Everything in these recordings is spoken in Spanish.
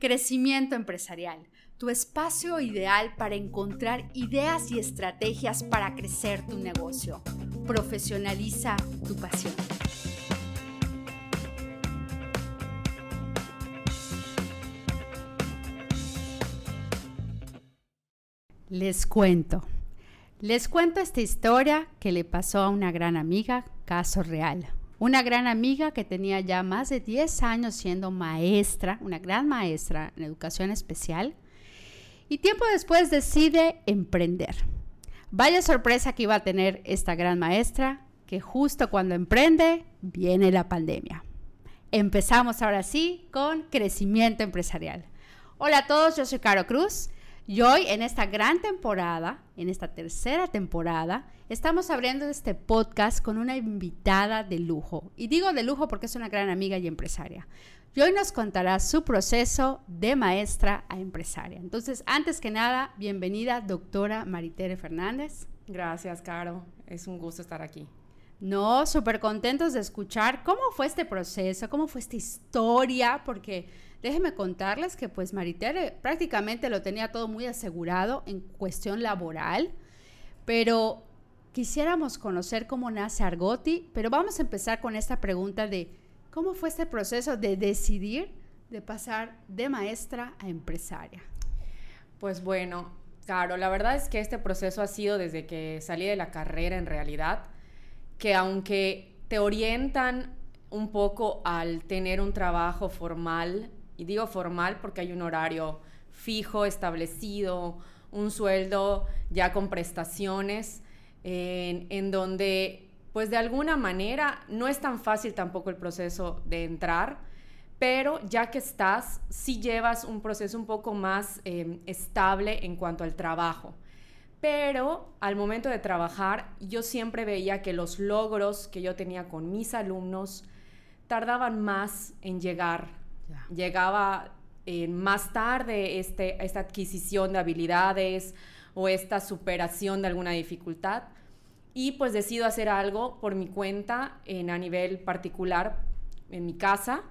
Crecimiento empresarial, tu espacio ideal para encontrar ideas y estrategias para crecer tu negocio. Profesionaliza tu pasión. Les cuento. Les cuento esta historia que le pasó a una gran amiga, caso real. Una gran amiga que tenía ya más de 10 años siendo maestra, una gran maestra en educación especial, y tiempo después decide emprender. Vaya sorpresa que iba a tener esta gran maestra, que justo cuando emprende viene la pandemia. Empezamos ahora sí con crecimiento empresarial. Hola a todos, yo soy Caro Cruz y hoy en esta gran temporada, en esta tercera temporada, estamos abriendo este podcast con una invitada de lujo. Y digo de lujo porque es una gran amiga y empresaria. Y hoy nos contará su proceso de maestra a empresaria. Entonces, antes que nada, bienvenida, doctora Maritere Fernández. Gracias, Caro. Es un gusto estar aquí. No, súper contentos de escuchar cómo fue este proceso, cómo fue esta historia, porque déjenme contarles que pues Maritere prácticamente lo tenía todo muy asegurado en cuestión laboral, pero quisiéramos conocer cómo nace Argoti, pero vamos a empezar con esta pregunta de cómo fue este proceso de decidir de pasar de maestra a empresaria. Pues bueno, claro, la verdad es que este proceso ha sido desde que salí de la carrera en realidad, que aunque te orientan un poco al tener un trabajo formal, y digo formal porque hay un horario fijo, establecido, un sueldo ya con prestaciones, en, donde pues de alguna manera no es tan fácil tampoco el proceso de entrar, pero ya que estás, sí llevas un proceso un poco más em, estable en cuanto al trabajo. Pero al momento de trabajar, yo siempre veía que los logros que yo tenía con mis alumnos tardaban más en llegar. Llegaba eh, más tarde este, esta adquisición de habilidades, o esta superación de alguna dificultad. Y pues decido hacer algo por mi cuenta en, a nivel particular en mi casa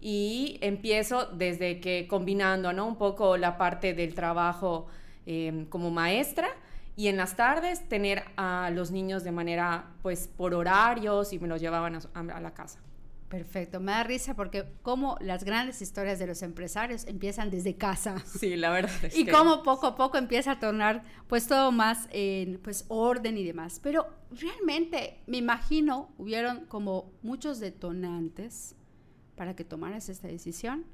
y empiezo desde que combinando ¿no? un poco la parte del trabajo em, como maestra y en las tardes tener a los niños de manera pues por horarios y me los llevaban a la casa. Perfecto, me da risa porque como las grandes historias de los empresarios empiezan desde casa. Sí, la verdad. Es y como poco a poco empieza a tornar pues todo más en pues orden y demás. Pero realmente me imagino hubieron como muchos detonantes para que tomaras esta decisión.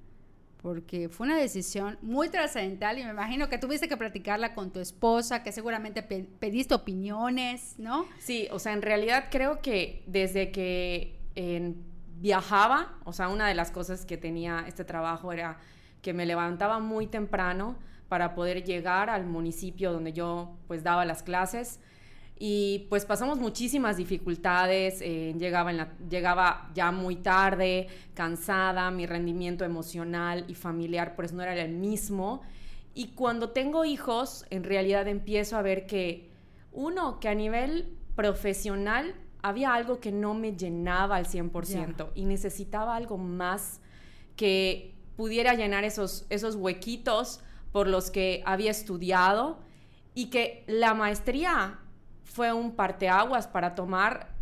Porque fue una decisión muy trascendental y me imagino que tuviste que platicarla con tu esposa, que seguramente pediste opiniones, ¿no? Sí, o sea, en realidad creo que desde que en viajaba, o sea, una de las cosas que tenía este trabajo era que me levantaba muy temprano para poder llegar al municipio donde yo pues daba las clases. Y pues pasamos muchísimas dificultades, eh, llegaba, en llegaba ya muy tarde, cansada, mi rendimiento emocional y familiar pues no era el mismo. Y cuando tengo hijos en realidad empiezo a ver que uno, que a nivel profesional había algo que no me llenaba al 100% y necesitaba algo más que pudiera llenar esos, esos huequitos por los que había estudiado y que la maestría fue un parteaguas para tomar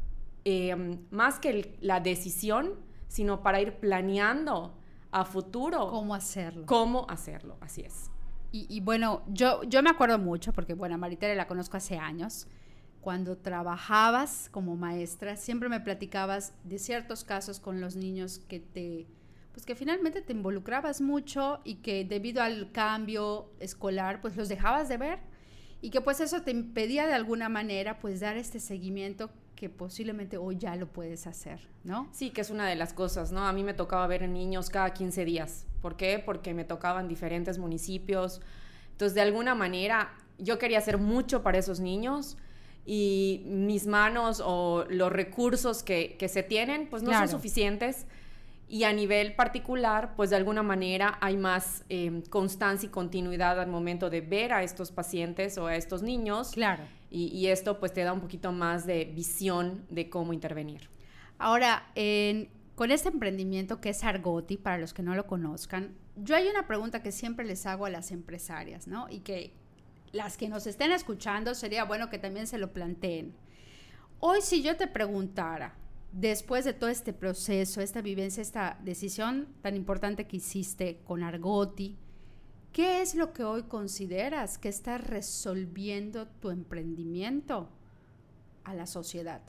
em, más que la decisión, sino para ir planeando a futuro. ¿Cómo hacerlo? ¿Cómo hacerlo? Así es. Y, bueno, yo, yo me acuerdo mucho, porque bueno, a Maritere la conozco hace años, cuando trabajabas como maestra, siempre me platicabas de ciertos casos con los niños que te, pues que finalmente te involucrabas mucho y que debido al cambio escolar, pues los dejabas de ver y que pues eso te impedía de alguna manera pues dar este seguimiento que posiblemente hoy ya lo puedes hacer, ¿no? Sí, que es una de las cosas, ¿no? A mí me tocaba ver niños cada 15 días. ¿Por qué? Porque me tocaban diferentes municipios. Entonces, de alguna manera, yo quería hacer mucho para esos niños, y mis manos o los recursos que, se tienen, pues no son suficientes. Y a nivel particular, pues de alguna manera hay más eh, constancia y continuidad al momento de ver a estos pacientes o a estos niños. Claro. Y, y esto pues te da un poquito más de visión de cómo intervenir. Ahora, en con este emprendimiento que es Argoti, para los que no lo conozcan, yo hay una pregunta que siempre les hago a las empresarias, ¿no? Y que las que nos estén escuchando sería bueno que también se lo planteen. Hoy si yo te preguntara, después de todo este proceso, esta vivencia, esta decisión tan importante que hiciste con Argoti, ¿qué es lo que hoy consideras que está resolviendo tu emprendimiento a la sociedad?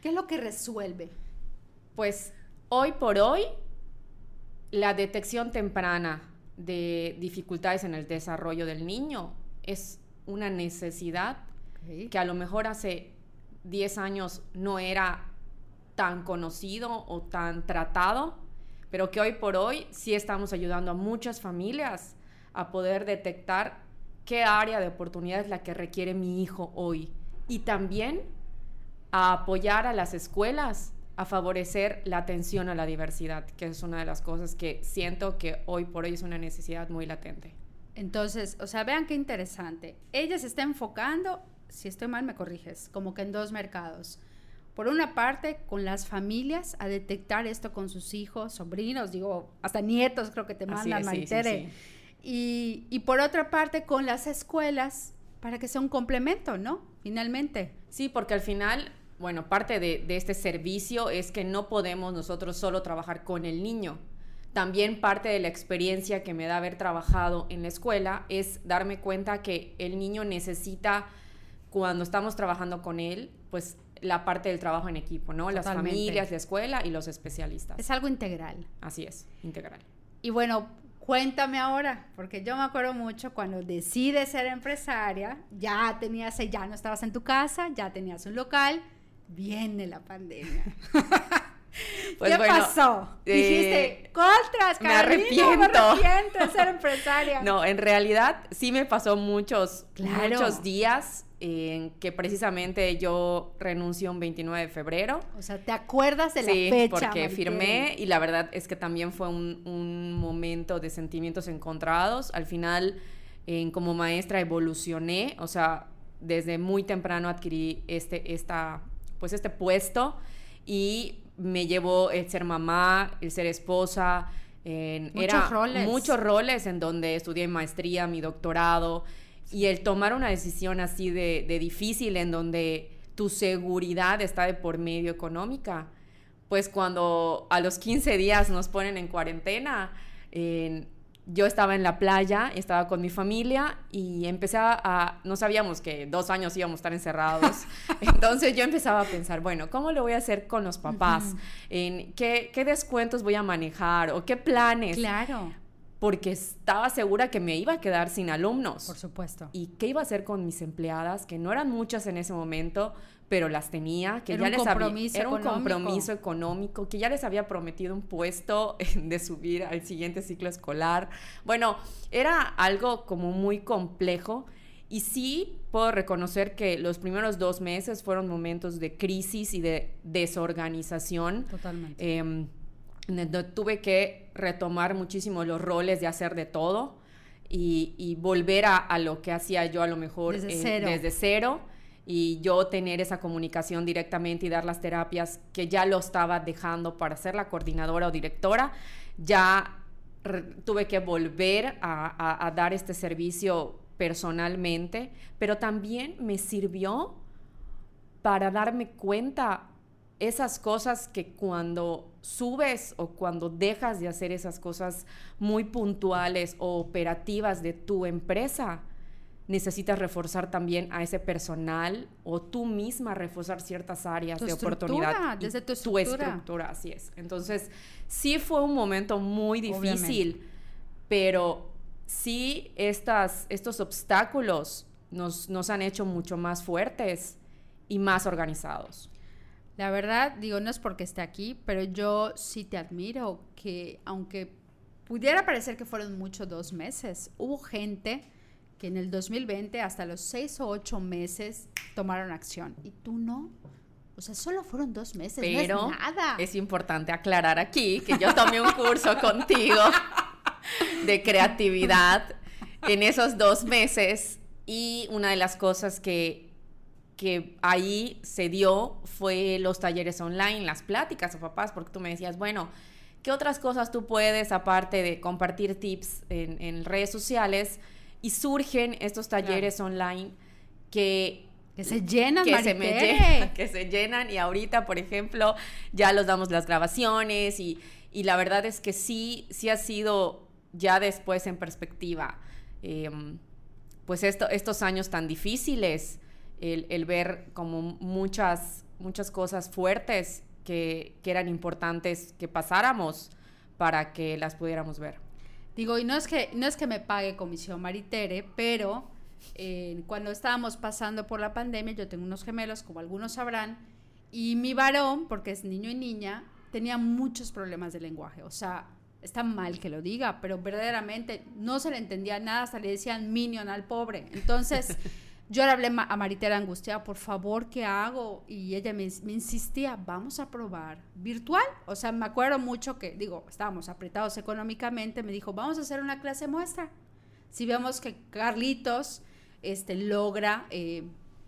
¿Qué es lo que resuelve? Pues hoy por hoy, la detección temprana de dificultades en el desarrollo del niño es una necesidad que a lo mejor hace 10 años no era tan conocido o tan tratado, pero que hoy por hoy sí estamos ayudando a muchas familias a poder detectar qué área de oportunidad es la que requiere mi hijo hoy. Y también a apoyar a las escuelas a favorecer la atención a la diversidad, que es una de las cosas que siento que hoy por hoy es una necesidad muy latente. Entonces, o sea, vean qué interesante. Ella se está enfocando, si estoy mal me corriges, como que en dos mercados. Por una parte, con las familias a detectar esto con sus hijos, sobrinos, digo, hasta nietos creo que te mandan, Maritere. Y, y por otra parte, con las escuelas, para que sea un complemento, ¿no? Finalmente. Sí, porque al final bueno, parte de, este servicio es que no podemos nosotros solo trabajar con el niño. También parte de la experiencia que me da haber trabajado en la escuela es darme cuenta que el niño necesita, cuando estamos trabajando con él, pues la parte del trabajo en equipo, ¿no? Las familias, la escuela y los especialistas. Es algo integral. Así es, integral. Y bueno, cuéntame ahora, porque yo me acuerdo mucho cuando decides ser empresaria, ya tenías, ya no estabas en tu casa, ya tenías un local, viene la pandemia. Pues ¿Qué pasó? Eh, Dijiste, contras, me arrepiento. me arrepiento de ser empresaria. No, en realidad sí me pasó muchos, muchos días en que precisamente yo renuncio un 29 de febrero. O sea, ¿te acuerdas de la sí, porque firmé y la verdad es que también fue un, un momento de sentimientos encontrados. Al final, en, como maestra evolucioné, o sea, desde muy temprano adquirí este, esta pues este puesto y me llevó el ser mamá, el ser esposa, en, muchos roles. Muchos roles en donde estudié maestría, mi doctorado y el tomar una decisión así de, de, difícil en donde tu seguridad está de por medio económica. Pues cuando a los 15 días nos ponen en cuarentena, en, yo estaba en la playa, estaba con mi familia y empecé a, no sabíamos que dos años íbamos a estar encerrados, entonces yo empezaba a pensar, bueno, ¿cómo lo voy a hacer con los papás? ¿En qué, qué, descuentos voy a manejar o qué planes? Claro. Porque estaba segura que me iba a quedar sin alumnos. Por supuesto. ¿Y qué iba a hacer con mis empleadas, que no eran muchas en ese momento, pero las tenía, que ya les había, era un compromiso económico, que ya les había prometido un puesto de subir al siguiente ciclo escolar. Bueno, era algo como muy complejo y sí puedo reconocer que los primeros dos meses fueron momentos de crisis y de desorganización. Totalmente. Em, tuve que retomar muchísimo los roles de hacer de todo y, volver a, lo que hacía yo a lo mejor desde cero. Desde cero y yo tener esa comunicación directamente y dar las terapias que ya lo estaba dejando para ser la coordinadora o directora, ya tuve que volver a, dar este servicio personalmente, pero también me sirvió para darme cuenta esas cosas que cuando subes o cuando dejas de hacer esas cosas muy puntuales o operativas de tu empresa, necesitas reforzar también a ese personal o tú misma reforzar ciertas áreas de oportunidad. Desde tu estructura. Tu estructura, así es. Entonces, sí fue un momento muy difícil, pero sí estas, estos obstáculos nos, nos han hecho mucho más fuertes y más organizados. La verdad, digo, no es porque esté aquí, pero yo sí te admiro que aunque pudiera parecer que fueron muchos dos meses, hubo gente que en el 2020 hasta los seis o ocho meses tomaron acción y tú no. O sea, solo fueron dos meses, Pero no es nada. Es importante aclarar aquí que yo tomé un curso contigo de creatividad en esos dos meses y una de las cosas que, que ahí se dio fue los talleres online, las pláticas a papás, porque tú me decías, bueno, ¿qué otras cosas tú puedes, aparte de compartir tips en, redes sociales? Y surgen estos talleres online que que se llenan, que se, me que se llenan y ahorita, por ejemplo, ya los damos las grabaciones y, y la verdad es que sí, sí ha sido ya después en perspectiva, em, pues esto, estos años tan difíciles, el, el, ver como muchas, muchas cosas fuertes que, que eran importantes que pasáramos para que las pudiéramos ver. Digo, y no es que, no es que me pague comisión Maritere, pero cuando estábamos pasando por la pandemia, yo tengo unos gemelos, como algunos sabrán, y mi varón, porque es niño y niña, tenía muchos problemas de lenguaje. O sea, está mal que lo diga, pero verdaderamente no se le entendía nada, hasta le decían minion al pobre. Entonces, yo le hablé a Maritera angustiada, por favor, ¿qué hago? Y ella me, me, insistía, vamos a probar virtual. O sea, me acuerdo mucho que, digo, estábamos apretados económicamente, me dijo, vamos a hacer una clase muestra. Si vemos que Carlitos este, logra eh,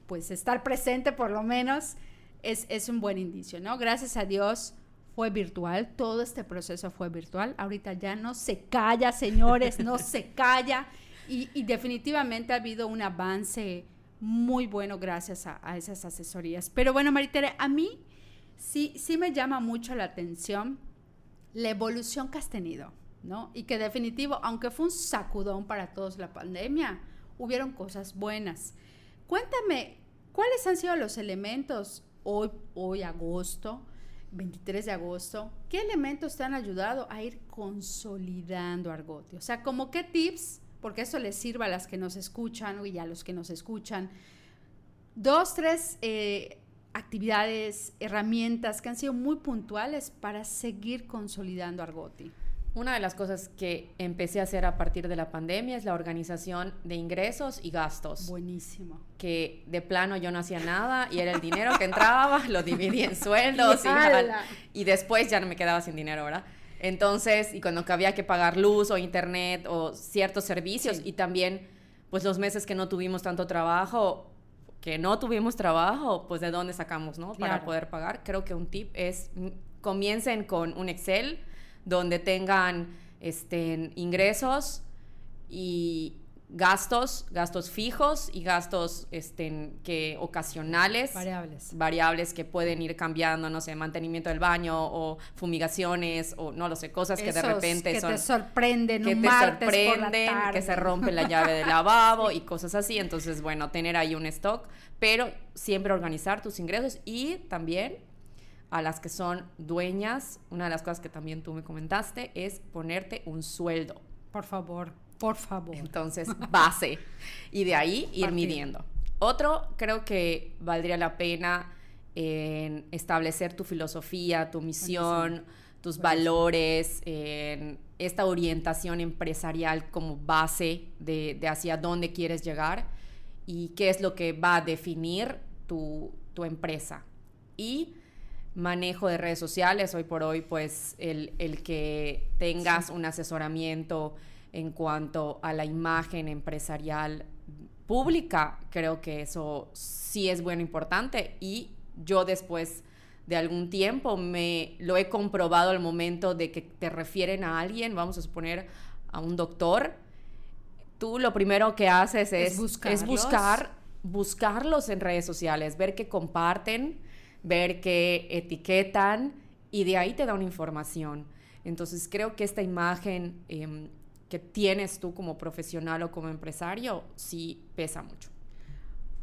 pues estar presente por lo menos, es, es un buen indicio, ¿no? Gracias a Dios fue virtual, todo este proceso fue virtual, ahorita ya no se calla, señores, no se calla y, definitivamente ha habido un avance muy bueno gracias a, a esas asesorías. Pero bueno, Maritere, a mí sí, sí me llama mucho la atención la evolución que has tenido, ¿no? Y que definitivo, aunque fue un sacudón para todos la pandemia, hubieron cosas buenas. Cuéntame, ¿cuáles han sido los elementos hoy, hoy agosto, 23 de agosto? ¿Qué elementos te han ayudado a ir consolidando Argote? O sea, como qué tips, porque eso les sirva a las que nos escuchan y a los que nos escuchan, dos, tres eh, actividades, herramientas que han sido muy puntuales para seguir consolidando Argoti. Una de las cosas que empecé a hacer a partir de la pandemia es la organización de ingresos y gastos. Buenísimo. Que de plano yo no hacía nada y era el dinero que entraba, lo dividía en sueldos y, y, después ya no me quedaba sin dinero, ¿verdad? Entonces, y cuando había que pagar luz o internet o ciertos servicios y también, pues los meses que no tuvimos tanto trabajo, que no tuvimos trabajo, pues de dónde sacamos, ¿no? Para poder pagar. Creo que un tip es mm, comiencen con un Excel donde tengan este, ingresos y gastos, gastos fijos y gastos este, que ocasionales. Variables. Variables que pueden ir cambiando, no sé, mantenimiento del baño o fumigaciones o no lo sé, cosas que de repente que son... Te sorprenden, que te sorprenden, que se rompe la llave del lavabo y cosas así. Entonces, bueno, tener ahí un stock, pero siempre organizar tus ingresos y también a las que son dueñas, una de las cosas que también tú me comentaste es ponerte un sueldo. Por favor, por favor. Entonces, base. y de ahí ir midiendo. Otro, creo que valdría la pena en establecer tu filosofía, tu misión, tus valores, en esta orientación empresarial como base de, hacia dónde quieres llegar y qué es lo que va a definir tu, tu empresa. Y manejo de redes sociales, hoy por hoy, pues el, que tengas un asesoramiento en cuanto a la imagen empresarial pública, creo que eso sí es bueno, importante. Y yo después de algún tiempo me lo he comprobado al momento de que te refieren a alguien, vamos a suponer a un doctor, tú lo primero que haces es, es buscar buscarlos en redes sociales, ver que comparten, ver qué etiquetan y de ahí te da una información. Entonces creo que esta imagen em, que tienes tú como profesional o como empresario sí pesa mucho.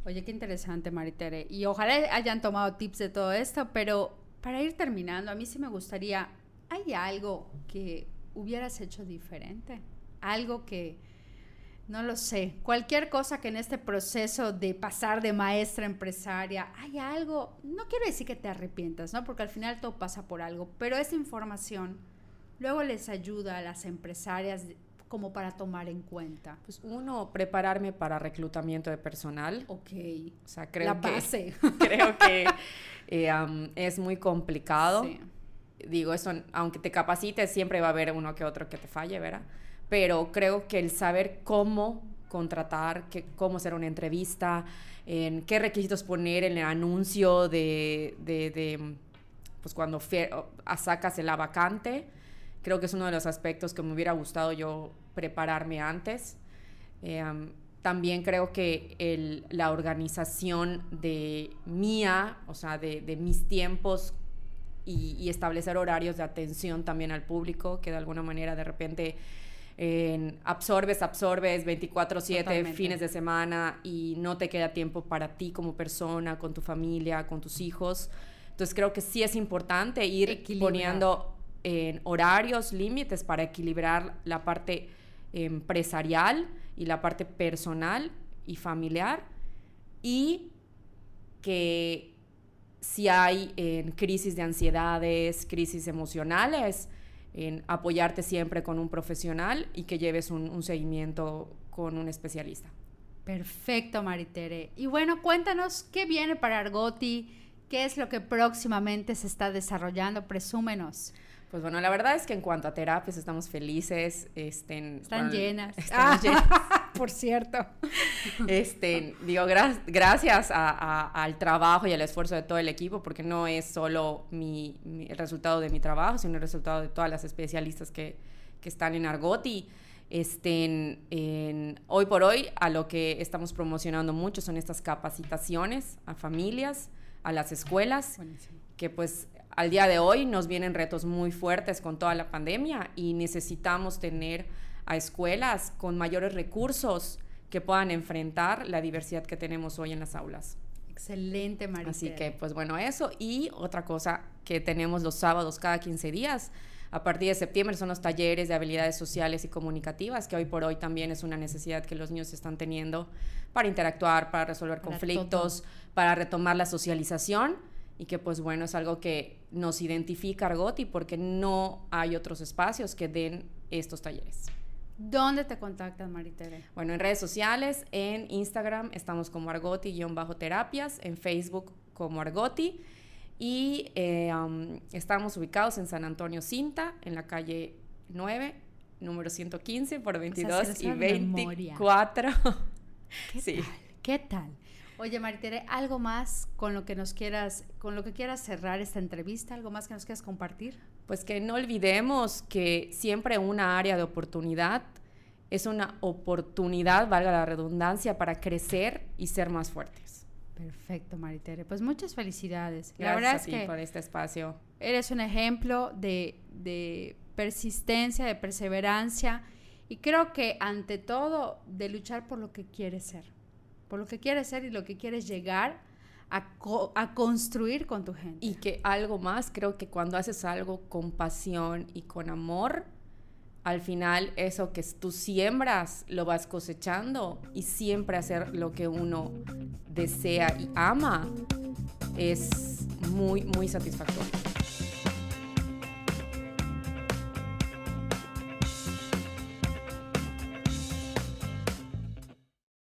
Oye, qué interesante, Maritere. Y ojalá hayan tomado tips de todo esto, pero para ir terminando, a mí sí me gustaría, ¿hay algo que hubieras hecho diferente? Algo que, no lo sé. Cualquier cosa que en este proceso de pasar de maestra a empresaria, hay algo, no quiero decir que te arrepientas, ¿no? Porque al final todo pasa por algo, pero esa información luego les ayuda a las empresarias como para tomar en cuenta. Pues uno, prepararme para reclutamiento de personal. Ok. O sea, creo que, creo que eh, es muy complicado. Digo, eso, aunque te capacites, siempre va a haber uno que otro que te falle, ¿verdad? pero creo que el saber cómo, contratar, cómo hacer una entrevista, en qué requisitos poner en el anuncio de, de, pues cuando sacas la vacante. Creo que es uno de los aspectos que me hubiera gustado yo prepararme antes. Em, también creo que el, la organización de mía, o sea, de, de mis tiempos y, y, establecer horarios de atención también al público, que de alguna manera de repente absorbes, absorbes 24/7 fines de semana y no te queda tiempo para ti como persona, con tu familia, con tus hijos. Entonces creo que sí es importante ir poniendo en horarios, límites para equilibrar la parte empresarial y la parte personal y familiar y que si hay en crisis de ansiedades, crisis emocionales, en apoyarte siempre con un profesional y que lleves un, seguimiento con un especialista. Perfecto, Maritere. Y bueno, cuéntanos qué viene para Argoti, qué es lo que próximamente se está desarrollando, presúmenos. Pues bueno, la verdad es que en cuanto a terapias estamos felices. Este, están llenas. Están llenas. Por cierto. Este, digo, gracias al trabajo y al esfuerzo de todo el equipo, porque no es solo mi, el resultado de mi trabajo, sino el resultado de todas las especialistas que, que están en Argoti. En, hoy por hoy, a lo que estamos promocionando mucho son estas capacitaciones a familias, a las escuelas, que pues al día de hoy nos vienen retos muy fuertes con toda la pandemia y necesitamos tener a escuelas con mayores recursos que puedan enfrentar la diversidad que tenemos hoy en las aulas. Excelente, María. Así que, pues bueno, eso. Y otra cosa que tenemos los sábados cada 15 días, a partir de septiembre, son los talleres de habilidades sociales y comunicativas, que hoy por hoy también es una necesidad que los niños están teniendo para interactuar, para resolver conflictos, para retomar la socialización y que pues bueno, es algo que nos identifica Argoti porque no hay otros espacios que den estos talleres. ¿Dónde te contactan, Maritere? Bueno, en redes sociales, en Instagram estamos como Argoti-terapias, en Facebook como Argoti y eh, estamos ubicados en San Antonio Cinta, en la calle 9, número 115 por 22 y 24. ¿Qué sí. Tal? ¿Qué tal? Oye, Maritere, ¿algo más con lo que nos quieras, con lo que quieras cerrar esta entrevista? ¿Algo más que nos quieras compartir? Pues que no olvidemos que siempre una área de oportunidad es una oportunidad, valga la redundancia, para crecer y ser más fuertes. Perfecto, Maritere. Pues muchas felicidades. Gracias la verdad es que por este espacio. Eres un ejemplo de, de persistencia, de perseverancia y creo que ante todo de luchar por lo que quieres ser por lo que quieres ser y lo que quieres llegar a, a, construir con tu gente. Y que algo más, creo que cuando haces algo con pasión y con amor, al final eso que tú siembras lo vas cosechando y siempre hacer lo que uno desea y ama es muy, muy satisfactorio.